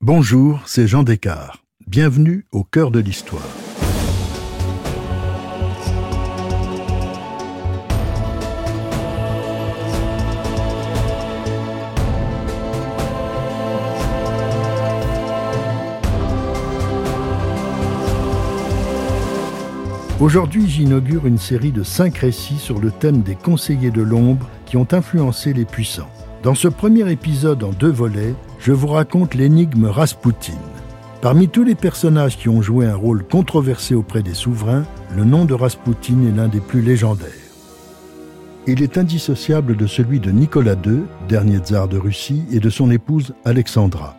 Bonjour, c'est Jean Descartes. Bienvenue au cœur de l'histoire. Aujourd'hui, j'inaugure une série de cinq récits sur le thème des conseillers de l'ombre qui ont influencé les puissants. Dans ce premier épisode en deux volets, je vous raconte l'énigme Raspoutine. Parmi tous les personnages qui ont joué un rôle controversé auprès des souverains, le nom de Raspoutine est l'un des plus légendaires. Il est indissociable de celui de Nicolas II, dernier tsar de Russie, et de son épouse Alexandra.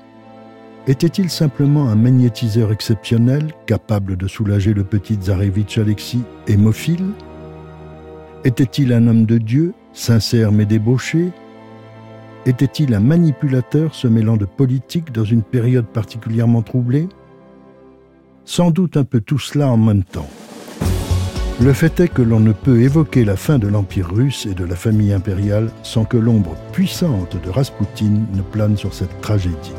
Était-il simplement un magnétiseur exceptionnel, capable de soulager le petit tsarevitch Alexis, hémophile? Était-il un homme de Dieu, sincère mais débauché, était-il un manipulateur se mêlant de politique dans une période particulièrement troublée? Sans doute un peu tout cela en même temps. Le fait est que l'on ne peut évoquer la fin de l'Empire russe et de la famille impériale sans que l'ombre puissante de Raspoutine ne plane sur cette tragédie.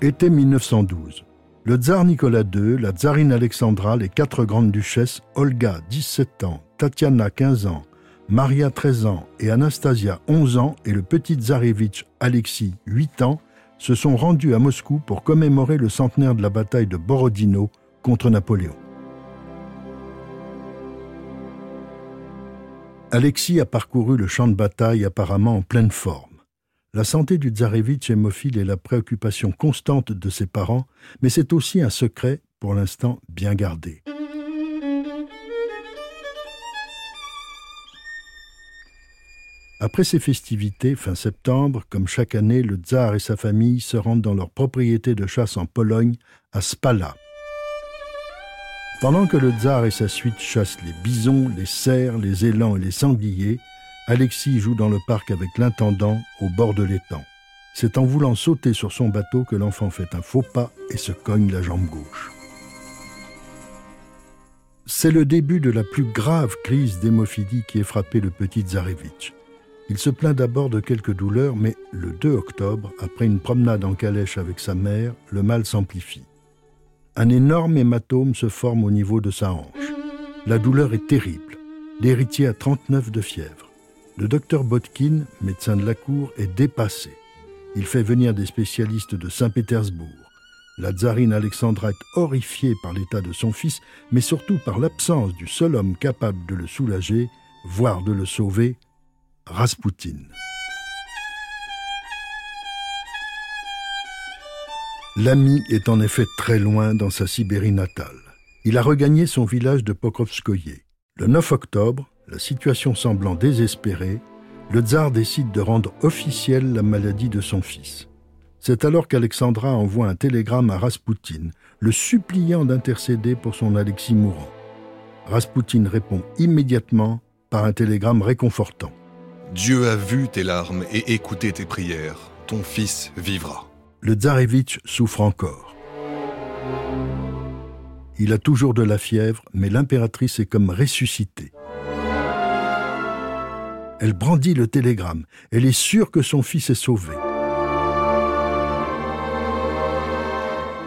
Été 1912. Le tsar Nicolas II, la tsarine Alexandra, les quatre grandes duchesses, Olga, 17 ans, Tatiana, 15 ans, Maria, 13 ans et Anastasia, 11 ans, et le petit tsarevitch Alexis, 8 ans, se sont rendus à Moscou pour commémorer le centenaire de la bataille de Borodino contre Napoléon. Alexis a parcouru le champ de bataille apparemment en pleine forme. La santé du tsarevitch hémophile est la préoccupation constante de ses parents, mais c'est aussi un secret, pour l'instant bien gardé. Après ces festivités, fin septembre, comme chaque année, le tsar et sa famille se rendent dans leur propriété de chasse en Pologne, à Spala. Pendant que le tsar et sa suite chassent les bisons, les cerfs, les élans et les sangliers, Alexis joue dans le parc avec l'intendant au bord de l'étang. C'est en voulant sauter sur son bateau que l'enfant fait un faux pas et se cogne la jambe gauche. C'est le début de la plus grave crise d'hémophilie qui ait frappé le petit Tsarevitch. Il se plaint d'abord de quelques douleurs, mais le 2 octobre, après une promenade en calèche avec sa mère, le mal s'amplifie. Un énorme hématome se forme au niveau de sa hanche. La douleur est terrible. L'héritier a 39 de fièvre. Le docteur Botkin, médecin de la cour, est dépassé. Il fait venir des spécialistes de Saint-Pétersbourg. La tsarine Alexandra est horrifiée par l'état de son fils, mais surtout par l'absence du seul homme capable de le soulager, voire de le sauver, Raspoutine. L'ami est en effet très loin dans sa Sibérie natale. Il a regagné son village de Pokrovskoye. Le 9 octobre, la situation semblant désespérée, le tsar décide de rendre officielle la maladie de son fils. C'est alors qu'Alexandra envoie un télégramme à Raspoutine, le suppliant d'intercéder pour son Alexis mourant. Raspoutine répond immédiatement par un télégramme réconfortant. Dieu a vu tes larmes et écouté tes prières. Ton fils vivra. Le tsarevitch souffre encore. Il a toujours de la fièvre, mais l'impératrice est comme ressuscitée. Elle brandit le télégramme. Elle est sûre que son fils est sauvé.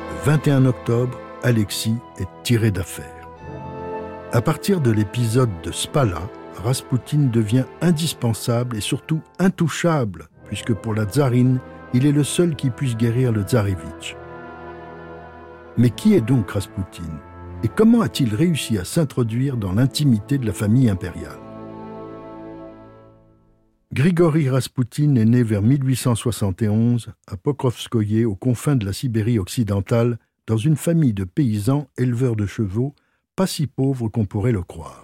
Le 21 octobre, Alexis est tiré d'affaire. À partir de l'épisode de Spala, Raspoutine devient indispensable et surtout intouchable, puisque pour la tsarine, il est le seul qui puisse guérir le tsarevitch. Mais qui est donc Raspoutine Et comment a-t-il réussi à s'introduire dans l'intimité de la famille impériale? Grigory Raspoutine est né vers 1871 à Pokrovskoye, aux confins de la Sibérie occidentale, dans une famille de paysans éleveurs de chevaux, pas si pauvres qu'on pourrait le croire.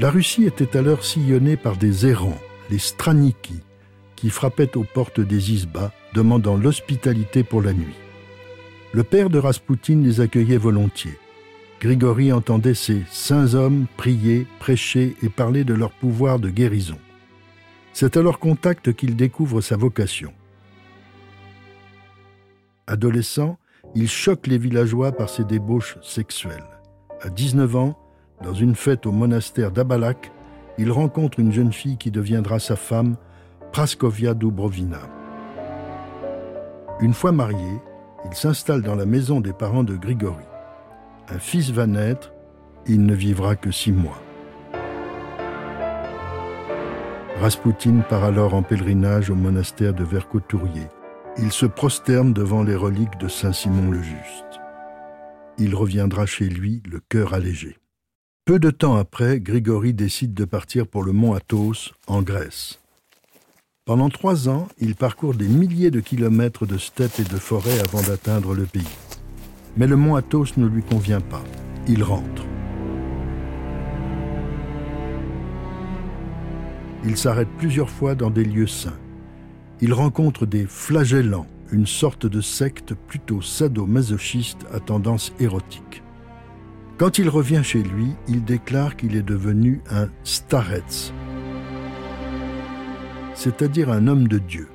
La Russie était alors sillonnée par des errants, les Straniki, qui frappaient aux portes des isbas, demandant l'hospitalité pour la nuit. Le père de Raspoutine les accueillait volontiers. Grigory entendait ces saints hommes prier, prêcher et parler de leur pouvoir de guérison. C'est à leur contact qu'il découvre sa vocation. Adolescent, il choque les villageois par ses débauches sexuelles. À 19 ans, dans une fête au monastère d'Abalak, il rencontre une jeune fille qui deviendra sa femme, Praskovia Dubrovina. Une fois marié, il s'installe dans la maison des parents de Grigory. Un fils va naître, il ne vivra que six mois. Raspoutine part alors en pèlerinage au monastère de Vercotourier. Il se prosterne devant les reliques de Saint Simon le Juste. Il reviendra chez lui le cœur allégé. Peu de temps après, Grigory décide de partir pour le mont Athos, en Grèce. Pendant trois ans, il parcourt des milliers de kilomètres de steppes et de forêts avant d'atteindre le pays. Mais le mont Athos ne lui convient pas. Il rentre. Il s'arrête plusieurs fois dans des lieux saints. Il rencontre des flagellants, une sorte de secte plutôt sadomasochiste à tendance érotique. Quand il revient chez lui, il déclare qu'il est devenu un starets, c'est-à-dire un homme de Dieu.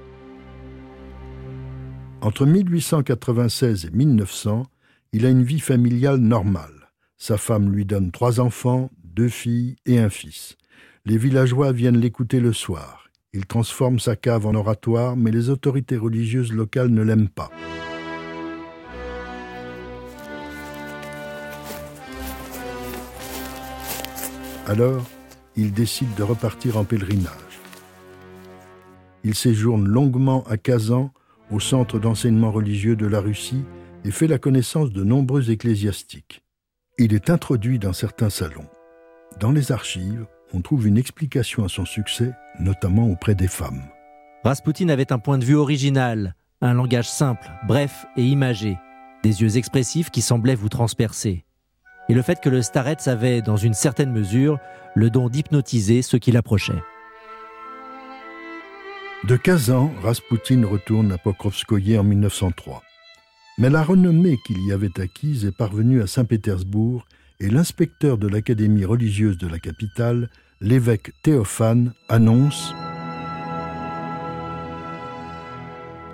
Entre 1896 et 1900, il a une vie familiale normale. Sa femme lui donne trois enfants, deux filles et un fils. Les villageois viennent l'écouter le soir. Il transforme sa cave en oratoire, mais les autorités religieuses locales ne l'aiment pas. Alors, il décide de repartir en pèlerinage. Il séjourne longuement à Kazan, au centre d'enseignement religieux de la Russie, et fait la connaissance de nombreux ecclésiastiques. Il est introduit dans certains salons. Dans les archives, on trouve une explication à son succès, notamment auprès des femmes. Rasputin avait un point de vue original, un langage simple, bref et imagé, des yeux expressifs qui semblaient vous transpercer. Et le fait que le starets avait, dans une certaine mesure, le don d'hypnotiser ceux qui l'approchaient. De 15 ans, Rasputin retourne à Pokrovskoye en 1903. Mais la renommée qu'il y avait acquise est parvenue à Saint-Pétersbourg et l'inspecteur de l'académie religieuse de la capitale, l'évêque Théophane, annonce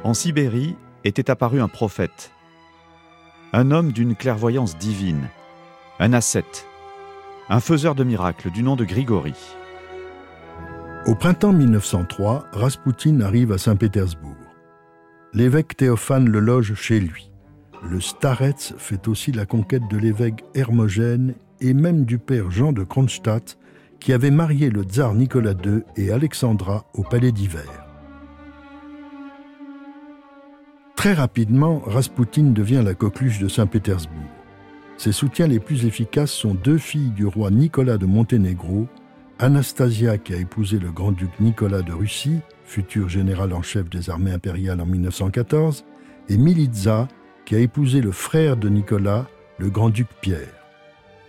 En Sibérie était apparu un prophète, un homme d'une clairvoyance divine, un ascète, un faiseur de miracles du nom de Grigory. Au printemps 1903, Raspoutine arrive à Saint-Pétersbourg. L'évêque Théophane le loge chez lui. Le Starets fait aussi la conquête de l'évêque Hermogène et même du père Jean de Kronstadt, qui avait marié le tsar Nicolas II et Alexandra au palais d'hiver. Très rapidement, Raspoutine devient la coqueluche de Saint-Pétersbourg. Ses soutiens les plus efficaces sont deux filles du roi Nicolas de Monténégro, Anastasia qui a épousé le grand-duc Nicolas de Russie, futur général en chef des armées impériales en 1914, et Militza qui a épousé le frère de Nicolas, le grand-duc Pierre.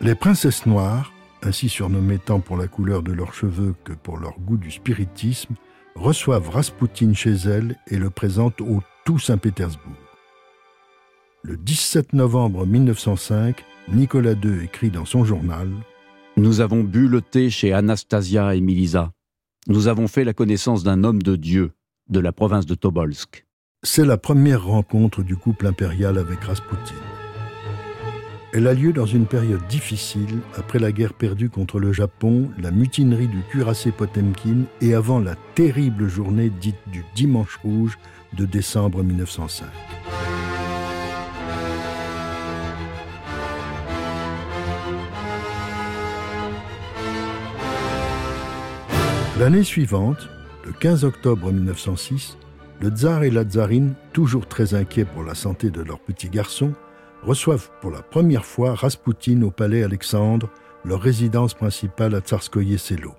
Les princesses noires, ainsi surnommées tant pour la couleur de leurs cheveux que pour leur goût du spiritisme, reçoivent Raspoutine chez elles et le présentent au tout Saint-Pétersbourg. Le 17 novembre 1905, Nicolas II écrit dans son journal Nous avons bu le thé chez Anastasia et Milisa. Nous avons fait la connaissance d'un homme de Dieu de la province de Tobolsk. C'est la première rencontre du couple impérial avec Raspoutine. Elle a lieu dans une période difficile après la guerre perdue contre le Japon, la mutinerie du cuirassé Potemkin et avant la terrible journée dite du Dimanche Rouge de décembre 1905. L'année suivante, le 15 octobre 1906, le tsar et la tsarine, toujours très inquiets pour la santé de leur petit garçon, reçoivent pour la première fois Raspoutine au palais Alexandre, leur résidence principale à Tsarskoye Selo.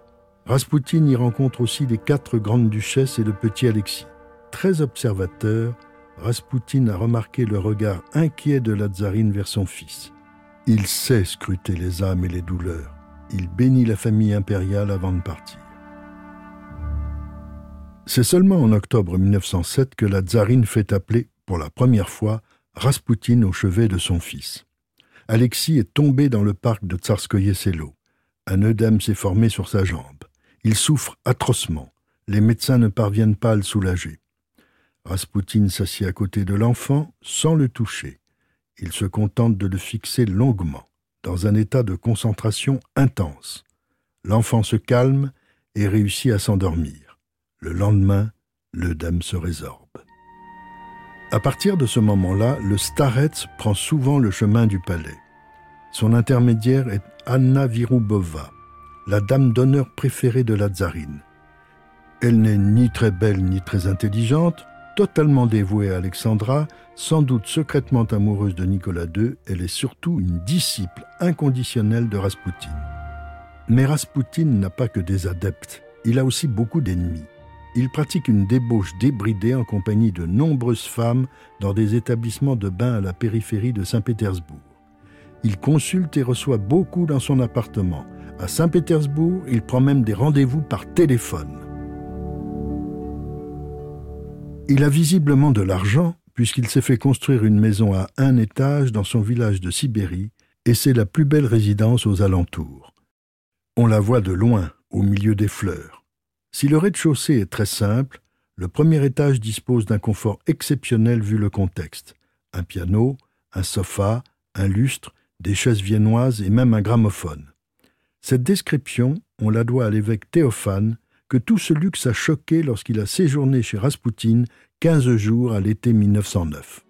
Raspoutine y rencontre aussi les quatre grandes duchesses et le petit Alexis. Très observateur, Raspoutine a remarqué le regard inquiet de la tsarine vers son fils. Il sait scruter les âmes et les douleurs. Il bénit la famille impériale avant de partir. C'est seulement en octobre 1907 que la tsarine fait appeler, pour la première fois, Raspoutine au chevet de son fils. Alexis est tombé dans le parc de Tsarskoye Selo. Un œdème s'est formé sur sa jambe. Il souffre atrocement. Les médecins ne parviennent pas à le soulager. Raspoutine s'assied à côté de l'enfant sans le toucher. Il se contente de le fixer longuement, dans un état de concentration intense. L'enfant se calme et réussit à s'endormir. Le lendemain, l'œdème se résorbe. À partir de ce moment-là, le starets prend souvent le chemin du palais. Son intermédiaire est Anna Virubova, la dame d'honneur préférée de la tsarine. Elle n'est ni très belle ni très intelligente, totalement dévouée à Alexandra, sans doute secrètement amoureuse de Nicolas II, elle est surtout une disciple inconditionnelle de Raspoutine. Mais Raspoutine n'a pas que des adeptes, il a aussi beaucoup d'ennemis. Il pratique une débauche débridée en compagnie de nombreuses femmes dans des établissements de bains à la périphérie de Saint-Pétersbourg. Il consulte et reçoit beaucoup dans son appartement. À Saint-Pétersbourg, il prend même des rendez-vous par téléphone. Il a visiblement de l'argent puisqu'il s'est fait construire une maison à un étage dans son village de Sibérie et c'est la plus belle résidence aux alentours. On la voit de loin, au milieu des fleurs. Si le rez-de-chaussée est très simple, le premier étage dispose d'un confort exceptionnel vu le contexte. Un piano, un sofa, un lustre, des chaises viennoises et même un gramophone. Cette description, on la doit à l'évêque Théophane, que tout ce luxe a choqué lorsqu'il a séjourné chez Raspoutine 15 jours à l'été 1909.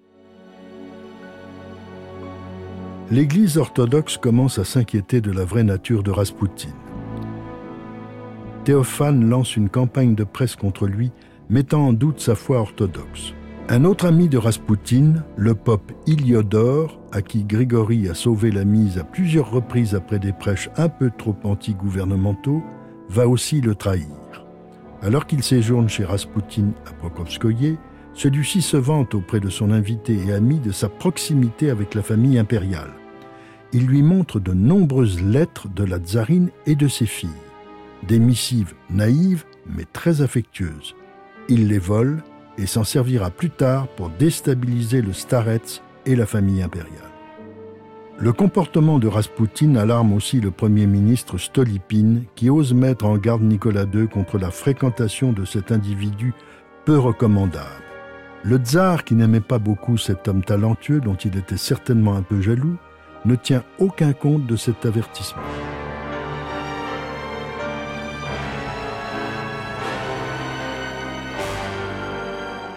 L'Église orthodoxe commence à s'inquiéter de la vraie nature de Raspoutine. Théophane lance une campagne de presse contre lui, mettant en doute sa foi orthodoxe. Un autre ami de Raspoutine, le pope Iliodore, à qui Grigory a sauvé la mise à plusieurs reprises après des prêches un peu trop anti-gouvernementaux, va aussi le trahir. Alors qu'il séjourne chez Raspoutine à Prokofskoye, celui-ci se vante auprès de son invité et ami de sa proximité avec la famille impériale. Il lui montre de nombreuses lettres de la tsarine et de ses filles, des missives naïves mais très affectueuses. Il les vole et s'en servira plus tard pour déstabiliser le Starets et la famille impériale. Le comportement de Raspoutine alarme aussi le Premier ministre Stolypine, qui ose mettre en garde Nicolas II contre la fréquentation de cet individu peu recommandable. Le tsar, qui n'aimait pas beaucoup cet homme talentueux dont il était certainement un peu jaloux, ne tient aucun compte de cet avertissement.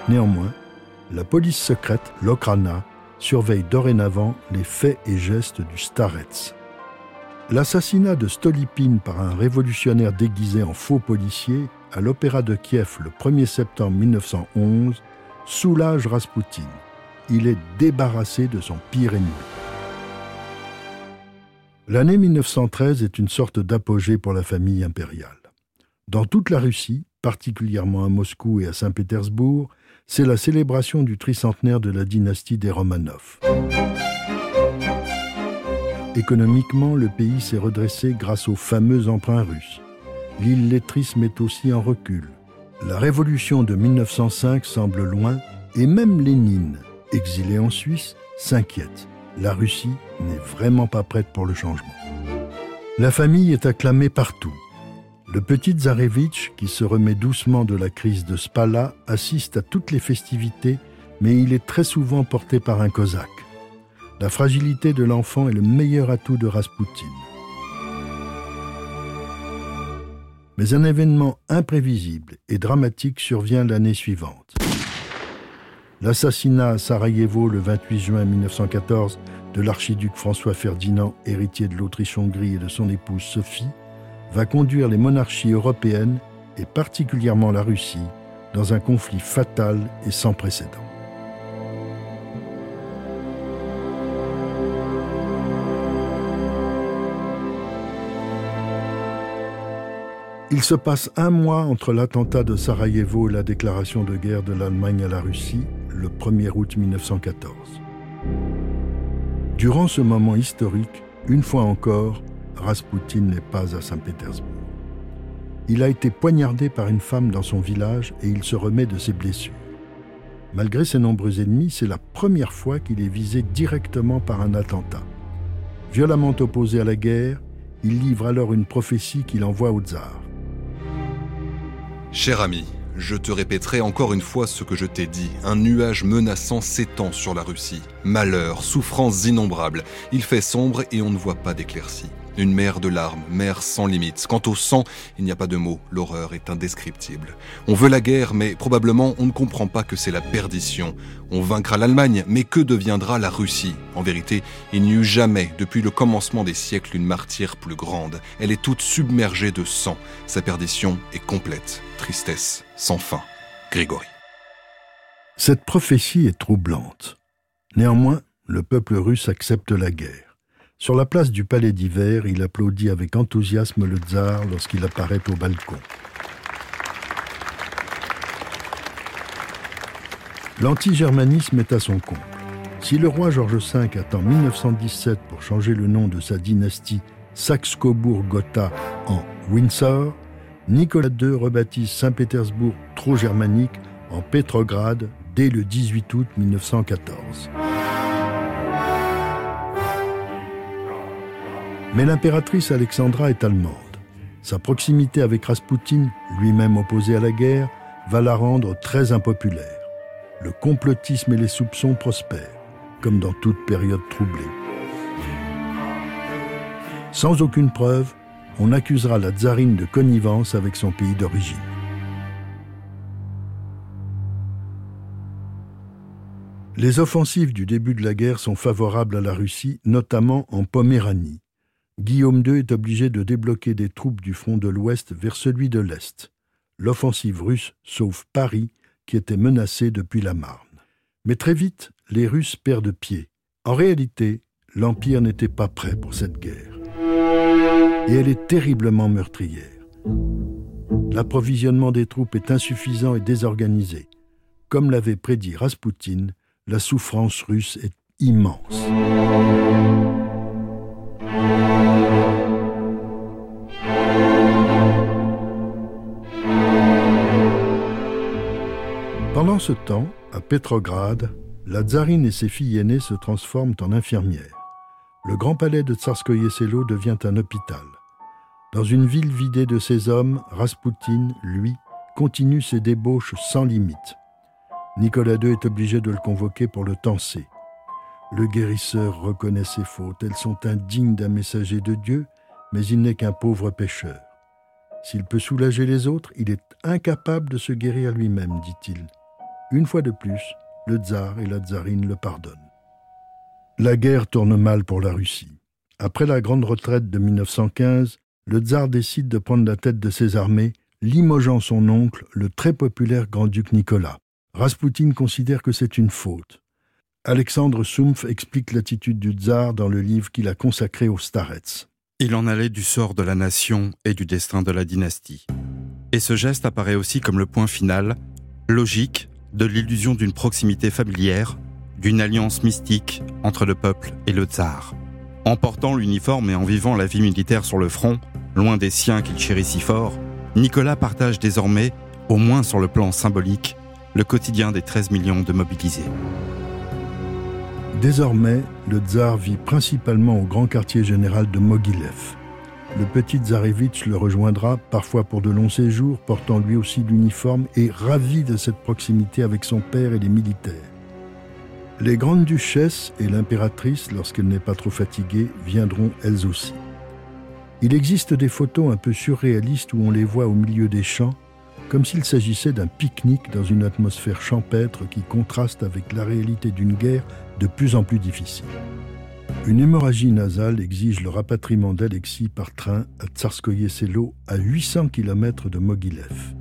Néanmoins, la police secrète, l'Okrana, surveille dorénavant les faits et gestes du Starets. L'assassinat de Stolypine par un révolutionnaire déguisé en faux policier à l'Opéra de Kiev le 1er septembre 1911 soulage Raspoutine. Il est débarrassé de son pire ennemi. L'année 1913 est une sorte d'apogée pour la famille impériale. Dans toute la Russie, particulièrement à Moscou et à Saint-Pétersbourg, c'est la célébration du tricentenaire de la dynastie des Romanov. Économiquement, le pays s'est redressé grâce au fameux emprunt russe. L'illettrisme est aussi en recul. La révolution de 1905 semble loin et même Lénine, exilé en Suisse, s'inquiète. La Russie n'est vraiment pas prête pour le changement. La famille est acclamée partout. Le petit Tsarevitch, qui se remet doucement de la crise de Spala, assiste à toutes les festivités, mais il est très souvent porté par un cosaque. La fragilité de l'enfant est le meilleur atout de Raspoutine. Mais un événement imprévisible et dramatique survient l'année suivante. L'assassinat à Sarajevo le 28 juin 1914 de l'archiduc François Ferdinand, héritier de l'Autriche-Hongrie et de son épouse Sophie, va conduire les monarchies européennes, et particulièrement la Russie, dans un conflit fatal et sans précédent. Il se passe un mois entre l'attentat de Sarajevo et la déclaration de guerre de l'Allemagne à la Russie, le 1er août 1914. Durant ce moment historique, une fois encore, Raspoutine n'est pas à Saint-Pétersbourg. Il a été poignardé par une femme dans son village et il se remet de ses blessures. Malgré ses nombreux ennemis, c'est la première fois qu'il est visé directement par un attentat. Violemment opposé à la guerre, il livre alors une prophétie qu'il envoie au tsar. Cher ami, je te répéterai encore une fois ce que je t'ai dit. Un nuage menaçant s'étend sur la Russie. Malheur, souffrances innombrables. Il fait sombre et on ne voit pas d'éclaircie. Une mer de larmes, mer sans limite. Quant au sang, il n'y a pas de mots, l'horreur est indescriptible. On veut la guerre, mais probablement on ne comprend pas que c'est la perdition. On vaincra l'Allemagne, mais que deviendra la Russie? En vérité, il n'y eut jamais, depuis le commencement des siècles, une martyre plus grande. Elle est toute submergée de sang. Sa perdition est complète. Tristesse sans fin. Grégory. Cette prophétie est troublante. Néanmoins, le peuple russe accepte la guerre. Sur la place du palais d'hiver, il applaudit avec enthousiasme le tsar lorsqu'il apparaît au balcon. L'anti-germanisme est à son comble. Si le roi George V attend 1917 pour changer le nom de sa dynastie Saxe-Cobourg-Gotha en Windsor, Nicolas II rebaptise Saint-Pétersbourg trop germanique en Pétrograd dès le 18 août 1914. Mais l'impératrice Alexandra est allemande. Sa proximité avec Raspoutine, lui-même opposé à la guerre, va la rendre très impopulaire. Le complotisme et les soupçons prospèrent, comme dans toute période troublée. Sans aucune preuve, on accusera la tsarine de connivence avec son pays d'origine. Les offensives du début de la guerre sont favorables à la Russie, notamment en Poméranie. Guillaume II est obligé de débloquer des troupes du front de l'Ouest vers celui de l'Est. L'offensive russe sauve Paris, qui était menacé depuis la Marne. Mais très vite, les Russes perdent pied. En réalité, l'Empire n'était pas prêt pour cette guerre. Et elle est terriblement meurtrière. L'approvisionnement des troupes est insuffisant et désorganisé. Comme l'avait prédit Raspoutine, la souffrance russe est immense. Ce temps, à Petrograd, la tsarine et ses filles aînées se transforment en infirmières. Le grand palais de Tsarskoye Selo devient un hôpital. Dans une ville vidée de ses hommes, Raspoutine, lui, continue ses débauches sans limite. Nicolas II est obligé de le convoquer pour le tenser. Le guérisseur reconnaît ses fautes. Elles sont indignes d'un messager de Dieu, mais il n'est qu'un pauvre pécheur. S'il peut soulager les autres, il est incapable de se guérir lui-même, dit-il. Une fois de plus, le tsar et la tsarine le pardonnent. La guerre tourne mal pour la Russie. Après la grande retraite de 1915, le tsar décide de prendre la tête de ses armées, limogeant son oncle, le très populaire grand-duc Nicolas. Raspoutine considère que c'est une faute. Alexandre Sumpf explique l'attitude du tsar dans le livre qu'il a consacré aux starets. Il en allait du sort de la nation et du destin de la dynastie. Et ce geste apparaît aussi comme le point final, logique, de l'illusion d'une proximité familière, d'une alliance mystique entre le peuple et le tsar. En portant l'uniforme et en vivant la vie militaire sur le front, loin des siens qu'il chérit si fort, Nicolas partage désormais, au moins sur le plan symbolique, le quotidien des 13 millions de mobilisés. Désormais, le tsar vit principalement au grand quartier général de Mogilev. Le petit tsarevitch le rejoindra, parfois pour de longs séjours, portant lui aussi l'uniforme et ravi de cette proximité avec son père et les militaires. Les grandes duchesses et l'impératrice, lorsqu'elle n'est pas trop fatiguée, viendront elles aussi. Il existe des photos un peu surréalistes où on les voit au milieu des champs, comme s'il s'agissait d'un pique-nique dans une atmosphère champêtre qui contraste avec la réalité d'une guerre de plus en plus difficile. Une hémorragie nasale exige le rapatriement d'Alexis par train à Tsarskoye Selo, à 800 km de Mogilev.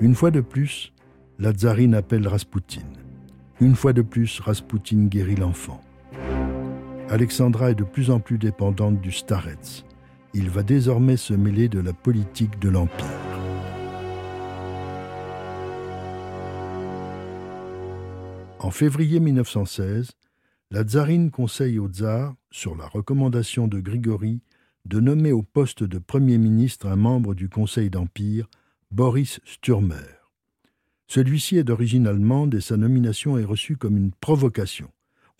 Une fois de plus, la tsarine appelle Raspoutine. Une fois de plus, Raspoutine guérit l'enfant. Alexandra est de plus en plus dépendante du Starets. Il va désormais se mêler de la politique de l'Empire. En février 1916, la tsarine conseille au tsar, sur la recommandation de Grigory, de nommer au poste de Premier ministre un membre du Conseil d'Empire, Boris Sturmer. Celui-ci est d'origine allemande et sa nomination est reçue comme une provocation.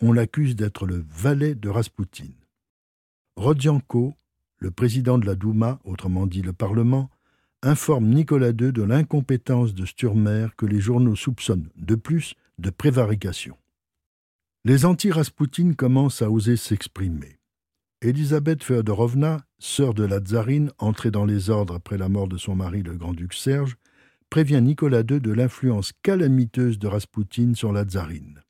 On l'accuse d'être le valet de Raspoutine. Rodianko, le président de la Douma, autrement dit le Parlement, informe Nicolas II de l'incompétence de Sturmer que les journaux soupçonnent de plus de prévarication. Les anti-Raspoutine commencent à oser s'exprimer. Elisabeth Feodorovna, sœur de la tsarine, entrée dans les ordres après la mort de son mari le grand-duc Serge, prévient Nicolas II de l'influence calamiteuse de Raspoutine sur la tsarine.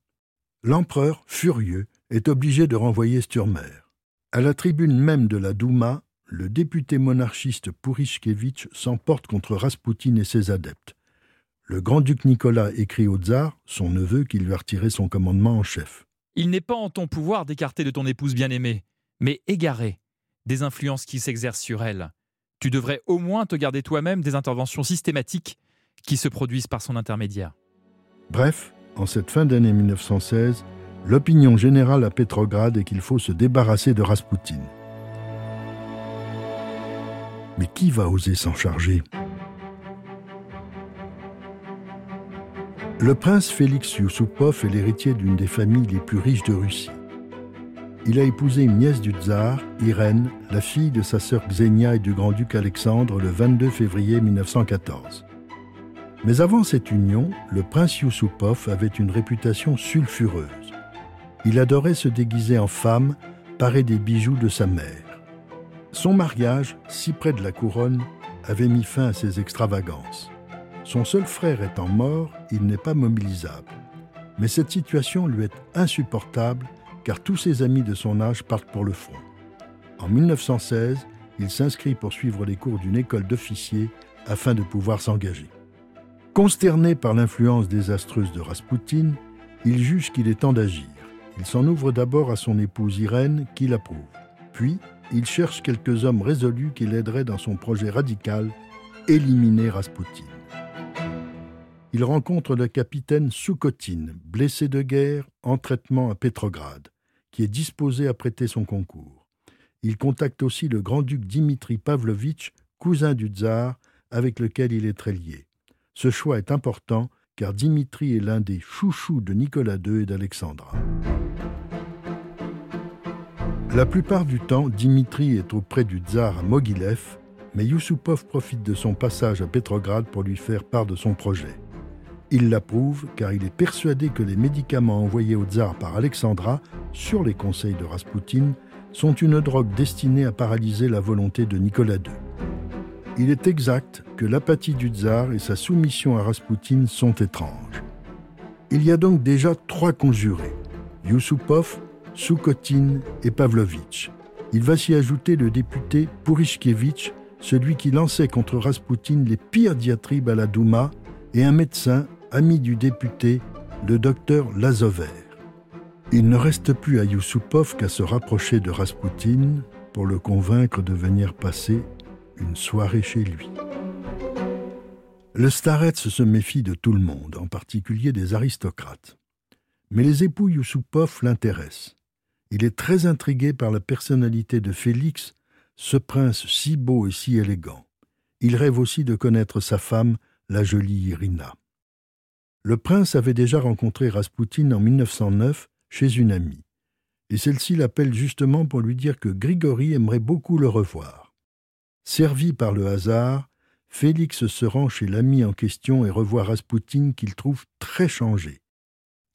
L'empereur, furieux, est obligé de renvoyer Sturmer. À la tribune même de la Douma, le député monarchiste Pourishkevitch s'emporte contre Raspoutine et ses adeptes. Le grand-duc Nicolas écrit au tsar, son neveu, qui lui a retiré son commandement en chef. Il n'est pas en ton pouvoir d'écarter de ton épouse bien-aimée, mais égarer des influences qui s'exercent sur elle. Tu devrais au moins te garder toi-même des interventions systématiques qui se produisent par son intermédiaire. Bref, en cette fin d'année 1916, l'opinion générale à Petrograd est qu'il faut se débarrasser de Raspoutine. Mais qui va oser s'en charger? Le prince Félix Yusupov est l'héritier d'une des familles les plus riches de Russie. Il a épousé une nièce du tsar, Irène, la fille de sa sœur Xenia et du grand-duc Alexandre le 22 février 1914. Mais avant cette union, le prince Yusupov avait une réputation sulfureuse. Il adorait se déguiser en femme, parer des bijoux de sa mère. Son mariage, si près de la couronne, avait mis fin à ses extravagances. Son seul frère étant mort, il n'est pas mobilisable. Mais cette situation lui est insupportable car tous ses amis de son âge partent pour le front. En 1916, il s'inscrit pour suivre les cours d'une école d'officiers afin de pouvoir s'engager. Consterné par l'influence désastreuse de Raspoutine, il juge qu'il est temps d'agir. Il s'en ouvre d'abord à son épouse Irène, qui l'approuve. Puis, il cherche quelques hommes résolus qui l'aideraient dans son projet radical, éliminer Raspoutine. Il rencontre le capitaine Soukotine, blessé de guerre, en traitement à Pétrograd, qui est disposé à prêter son concours. Il contacte aussi le grand-duc Dimitri Pavlovitch, cousin du tsar, avec lequel il est très lié. Ce choix est important car Dimitri est l'un des chouchous de Nicolas II et d'Alexandra. La plupart du temps, Dimitri est auprès du tsar à Mogilev, mais Yusupov profite de son passage à Petrograd pour lui faire part de son projet. Il l'approuve car il est persuadé que les médicaments envoyés au tsar par Alexandra, sur les conseils de Raspoutine, sont une drogue destinée à paralyser la volonté de Nicolas II il est exact que l'apathie du tsar et sa soumission à Raspoutine sont étranges. Il y a donc déjà trois conjurés, Yusupov, Soukotine et Pavlovitch. Il va s'y ajouter le député Pourishkevitch, celui qui lançait contre Raspoutine les pires diatribes à la Douma, et un médecin, ami du député, le docteur Lazover. Il ne reste plus à Yusupov qu'à se rapprocher de Raspoutine pour le convaincre de venir passer une soirée chez lui. Le starets se méfie de tout le monde, en particulier des aristocrates. Mais les époux Yusupov l'intéressent. Il est très intrigué par la personnalité de Félix, ce prince si beau et si élégant. Il rêve aussi de connaître sa femme, la jolie Irina. Le prince avait déjà rencontré Raspoutine en 1909 chez une amie, et celle-ci l'appelle justement pour lui dire que Grigory aimerait beaucoup le revoir. Servi par le hasard, Félix se rend chez l'ami en question et revoit Raspoutine qu'il trouve très changé.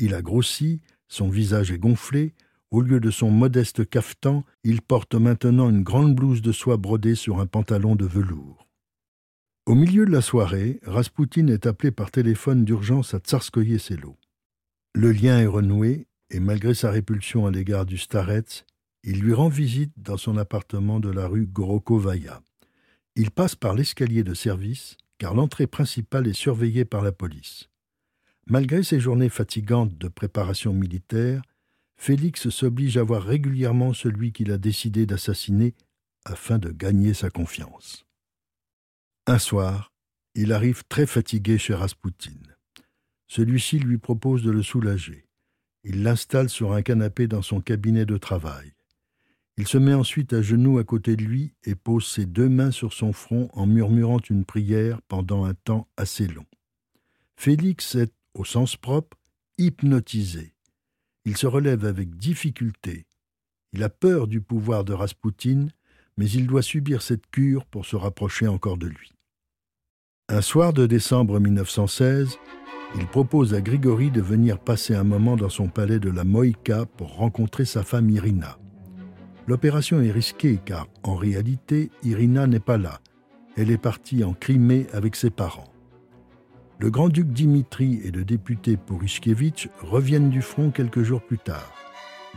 Il a grossi, son visage est gonflé, au lieu de son modeste cafetan, il porte maintenant une grande blouse de soie brodée sur un pantalon de velours. Au milieu de la soirée, Raspoutine est appelé par téléphone d'urgence à Tsarskoye Selo. Le lien est renoué, et malgré sa répulsion à l'égard du Starets, il lui rend visite dans son appartement de la rue Gorokovaya. Il passe par l'escalier de service, car l'entrée principale est surveillée par la police. Malgré ses journées fatigantes de préparation militaire, Félix s'oblige à voir régulièrement celui qu'il a décidé d'assassiner afin de gagner sa confiance. Un soir, il arrive très fatigué chez Raspoutine. Celui-ci lui propose de le soulager. Il l'installe sur un canapé dans son cabinet de travail. Il se met ensuite à genoux à côté de lui et pose ses deux mains sur son front en murmurant une prière pendant un temps assez long. Félix est, au sens propre, hypnotisé. Il se relève avec difficulté. Il a peur du pouvoir de Raspoutine, mais il doit subir cette cure pour se rapprocher encore de lui. Un soir de décembre 1916, il propose à Grigory de venir passer un moment dans son palais de la Moïka pour rencontrer sa femme Irina. L'opération est risquée car, en réalité, Irina n'est pas là. Elle est partie en Crimée avec ses parents. Le grand-duc Dimitri et le député Pourishkevitch reviennent du front quelques jours plus tard.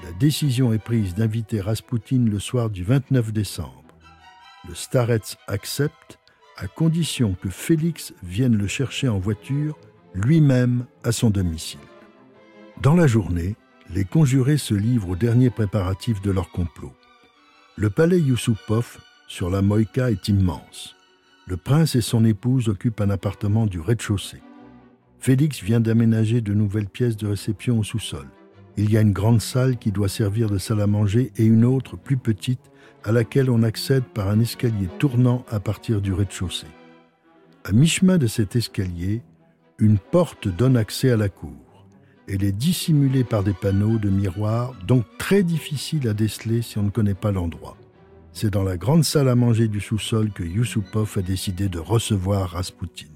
La décision est prise d'inviter Raspoutine le soir du 29 décembre. Le Starets accepte à condition que Félix vienne le chercher en voiture lui-même à son domicile. Dans la journée, les conjurés se livrent aux derniers préparatifs de leur complot. Le palais Yusupov sur la Moïka est immense. Le prince et son épouse occupent un appartement du rez-de-chaussée. Félix vient d'aménager de nouvelles pièces de réception au sous-sol. Il y a une grande salle qui doit servir de salle à manger et une autre, plus petite, à laquelle on accède par un escalier tournant à partir du rez-de-chaussée. À mi-chemin de cet escalier, une porte donne accès à la cour. Elle est dissimulée par des panneaux de miroirs, donc très difficile à déceler si on ne connaît pas l'endroit. C'est dans la grande salle à manger du sous-sol que Yusupov a décidé de recevoir Raspoutine.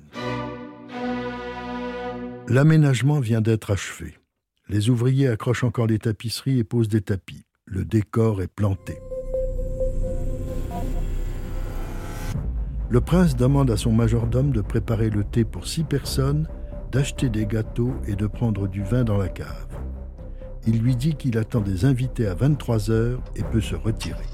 L'aménagement vient d'être achevé. Les ouvriers accrochent encore les tapisseries et posent des tapis. Le décor est planté. Le prince demande à son majordome de préparer le thé pour six personnes, d'acheter des gâteaux et de prendre du vin dans la cave. Il lui dit qu'il attend des invités à 23 heures et peut se retirer.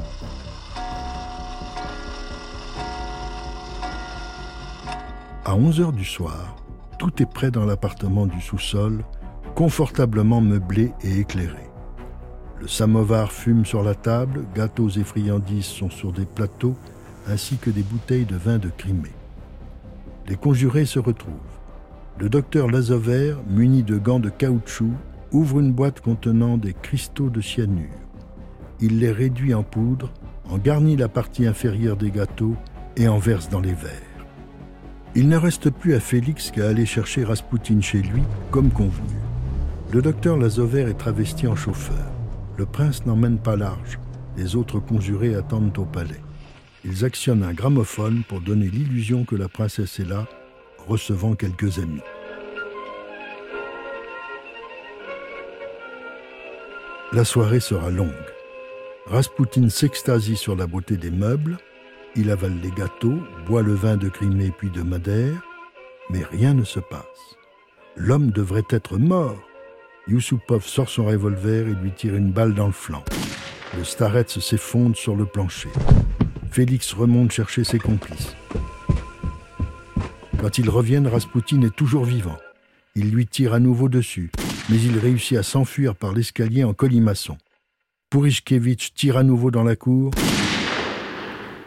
À 11 heures du soir, tout est prêt dans l'appartement du sous-sol, confortablement meublé et éclairé. Le samovar fume sur la table, gâteaux et friandises sont sur des plateaux, ainsi que des bouteilles de vin de Crimée. Les conjurés se retrouvent. Le docteur Lazover, muni de gants de caoutchouc, ouvre une boîte contenant des cristaux de cyanure. Il les réduit en poudre, en garnit la partie inférieure des gâteaux et en verse dans les verres. Il ne reste plus à Félix qu'à aller chercher Raspoutine chez lui, comme convenu. Le docteur Lazover est travesti en chauffeur. Le prince n'emmène pas large. Les autres conjurés attendent au palais. Ils actionnent un gramophone pour donner l'illusion que la princesse est là, recevant quelques amis. La soirée sera longue. Raspoutine s'extasie sur la beauté des meubles, il avale les gâteaux, boit le vin de Crimée puis de Madère, mais rien ne se passe. L'homme devrait être mort. Yusupov sort son revolver et lui tire une balle dans le flanc. Le starets s'effondre sur le plancher. Félix remonte chercher ses complices. Quand ils reviennent, Raspoutine est toujours vivant. Il lui tire à nouveau dessus, mais il réussit à s'enfuir par l'escalier en colimaçon. Pourishkevitch tire à nouveau dans la cour.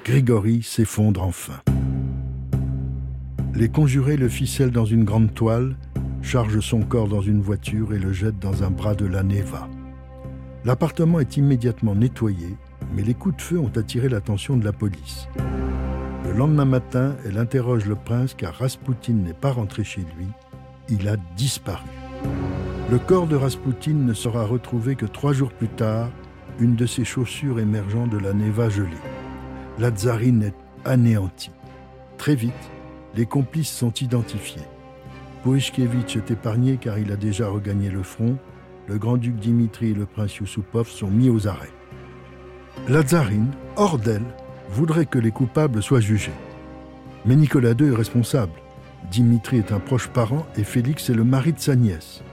Grigory s'effondre enfin. Les conjurés le ficellent dans une grande toile, chargent son corps dans une voiture et le jettent dans un bras de la Neva. L'appartement est immédiatement nettoyé, mais les coups de feu ont attiré l'attention de la police. Le lendemain matin, elle interroge le prince car Raspoutine n'est pas rentré chez lui, il a disparu. Le corps de Raspoutine ne sera retrouvé que trois jours plus tard, une de ses chaussures émergeant de la Neva gelée la tsarine est anéantie. Très vite, les complices sont identifiés. Poishkevitch est épargné car il a déjà regagné le front. Le grand-duc Dimitri et le prince Yusupov sont mis aux arrêts. La tsarine, hors d'elle, voudrait que les coupables soient jugés. Mais Nicolas II est responsable. Dimitri est un proche parent et Félix est le mari de sa nièce.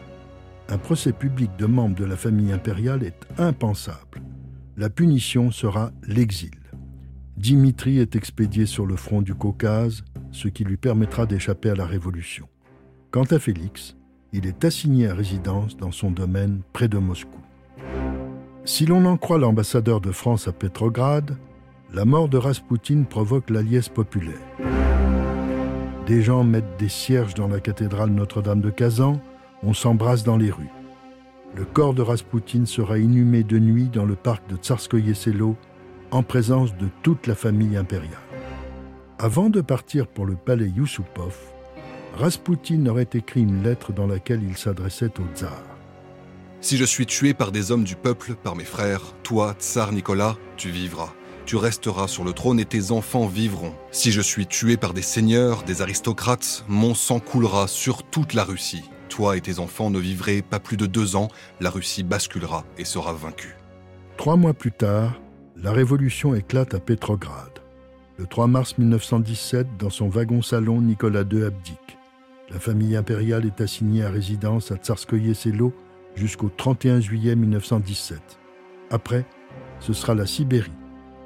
Un procès public de membres de la famille impériale est impensable. La punition sera l'exil. Dimitri est expédié sur le front du Caucase, ce qui lui permettra d'échapper à la Révolution. Quant à Félix, il est assigné à résidence dans son domaine près de Moscou. Si l'on en croit l'ambassadeur de France à Petrograd, la mort de Raspoutine provoque la liesse populaire. Des gens mettent des cierges dans la cathédrale Notre-Dame de Kazan, on s'embrasse dans les rues. Le corps de Raspoutine sera inhumé de nuit dans le parc de Tsarskoye Selo en présence de toute la famille impériale. Avant de partir pour le palais Yusupov, Raspoutine aurait écrit une lettre dans laquelle il s'adressait au tsar. Si je suis tué par des hommes du peuple, par mes frères, toi, tsar Nicolas, tu vivras. Tu resteras sur le trône et tes enfants vivront. Si je suis tué par des seigneurs, des aristocrates, mon sang coulera sur toute la Russie. Toi et tes enfants ne vivrez pas plus de deux ans, la Russie basculera et sera vaincue. Trois mois plus tard, la révolution éclate à Pétrograd. Le 3 mars 1917, dans son wagon-salon, Nicolas II abdique. La famille impériale est assignée à résidence à Tsarskoye Selo jusqu'au 31 juillet 1917. Après, ce sera la Sibérie,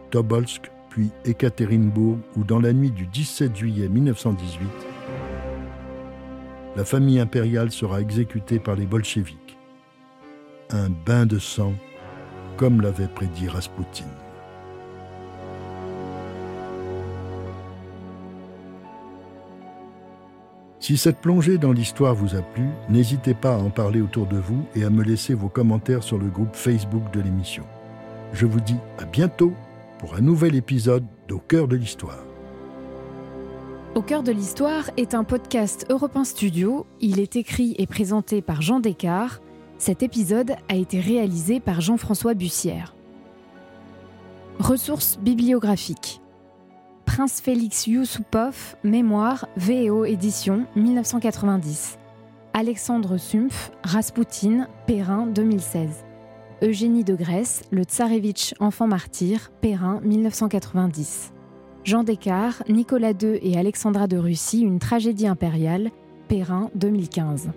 Tobolsk, puis Ekaterinbourg, où dans la nuit du 17 juillet 1918, la famille impériale sera exécutée par les bolcheviks. Un bain de sang, comme l'avait prédit Raspoutine. Si cette plongée dans l'histoire vous a plu, n'hésitez pas à en parler autour de vous et à me laisser vos commentaires sur le groupe Facebook de l'émission. Je vous dis à bientôt pour un nouvel épisode d'Au cœur de l'histoire. Au cœur de l'histoire est un podcast Europe 1 Studio. Il est écrit et présenté par Jean Descartes. Cet épisode a été réalisé par Jean-François Bussière. Ressources bibliographiques. Prince Félix Youssoupov, Mémoire, VO édition 1990. Alexandre Sumpf, Raspoutine, Perrin 2016. Eugénie de Grèce, Le Tsarevitch enfant martyr, Perrin 1990. Jean Descartes, Nicolas II et Alexandra de Russie, une tragédie impériale, Perrin 2015.